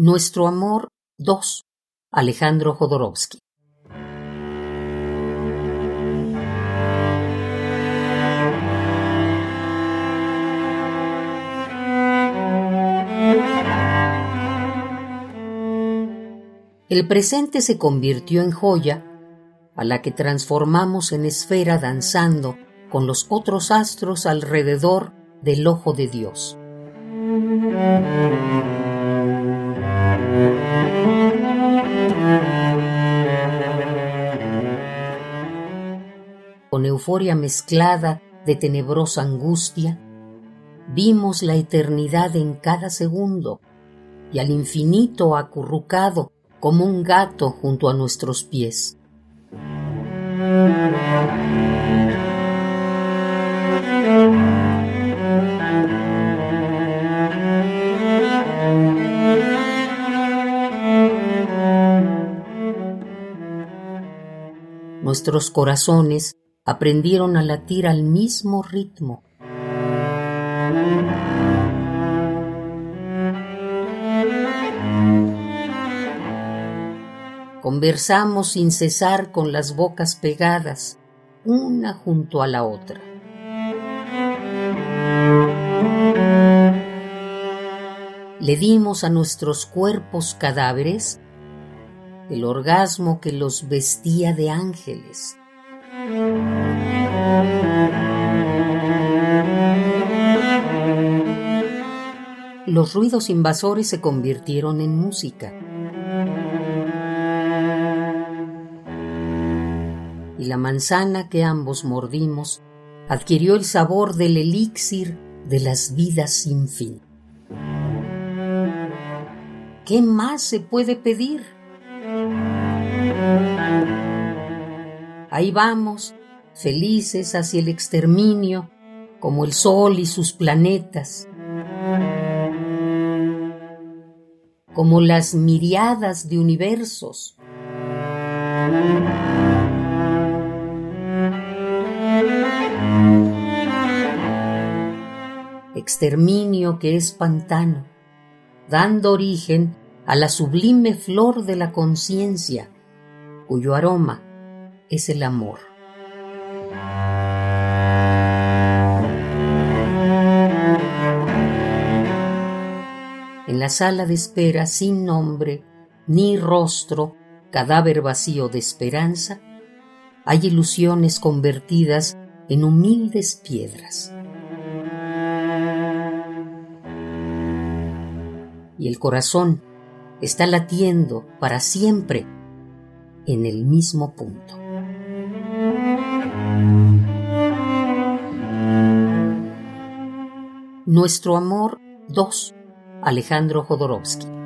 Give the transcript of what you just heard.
Nuestro amor 2. Alejandro Jodorowsky. El presente se convirtió en joya a la que transformamos en esfera danzando con los otros astros alrededor del ojo de Dios. Con euforia mezclada de tenebrosa angustia, vimos la eternidad en cada segundo y al infinito acurrucado como un gato junto a nuestros pies. Nuestros corazones aprendieron a latir al mismo ritmo. Conversamos sin cesar con las bocas pegadas, una junto a la otra. Le dimos a nuestros cuerpos cadáveres el orgasmo que los vestía de ángeles. Los ruidos invasores se convirtieron en música. Y la manzana que ambos mordimos adquirió el sabor del elixir de las vidas sin fin. ¿Qué más se puede pedir? Ahí vamos, felices hacia el exterminio, como el Sol y sus planetas, como las miriadas de universos. Exterminio que es pantano, dando origen a la sublime flor de la conciencia, cuyo aroma es el amor. En la sala de espera sin nombre, ni rostro, cadáver vacío de esperanza, hay ilusiones convertidas en humildes piedras. Y el corazón está latiendo para siempre en el mismo punto. Nuestro amor 2. Alejandro Jodorowsky.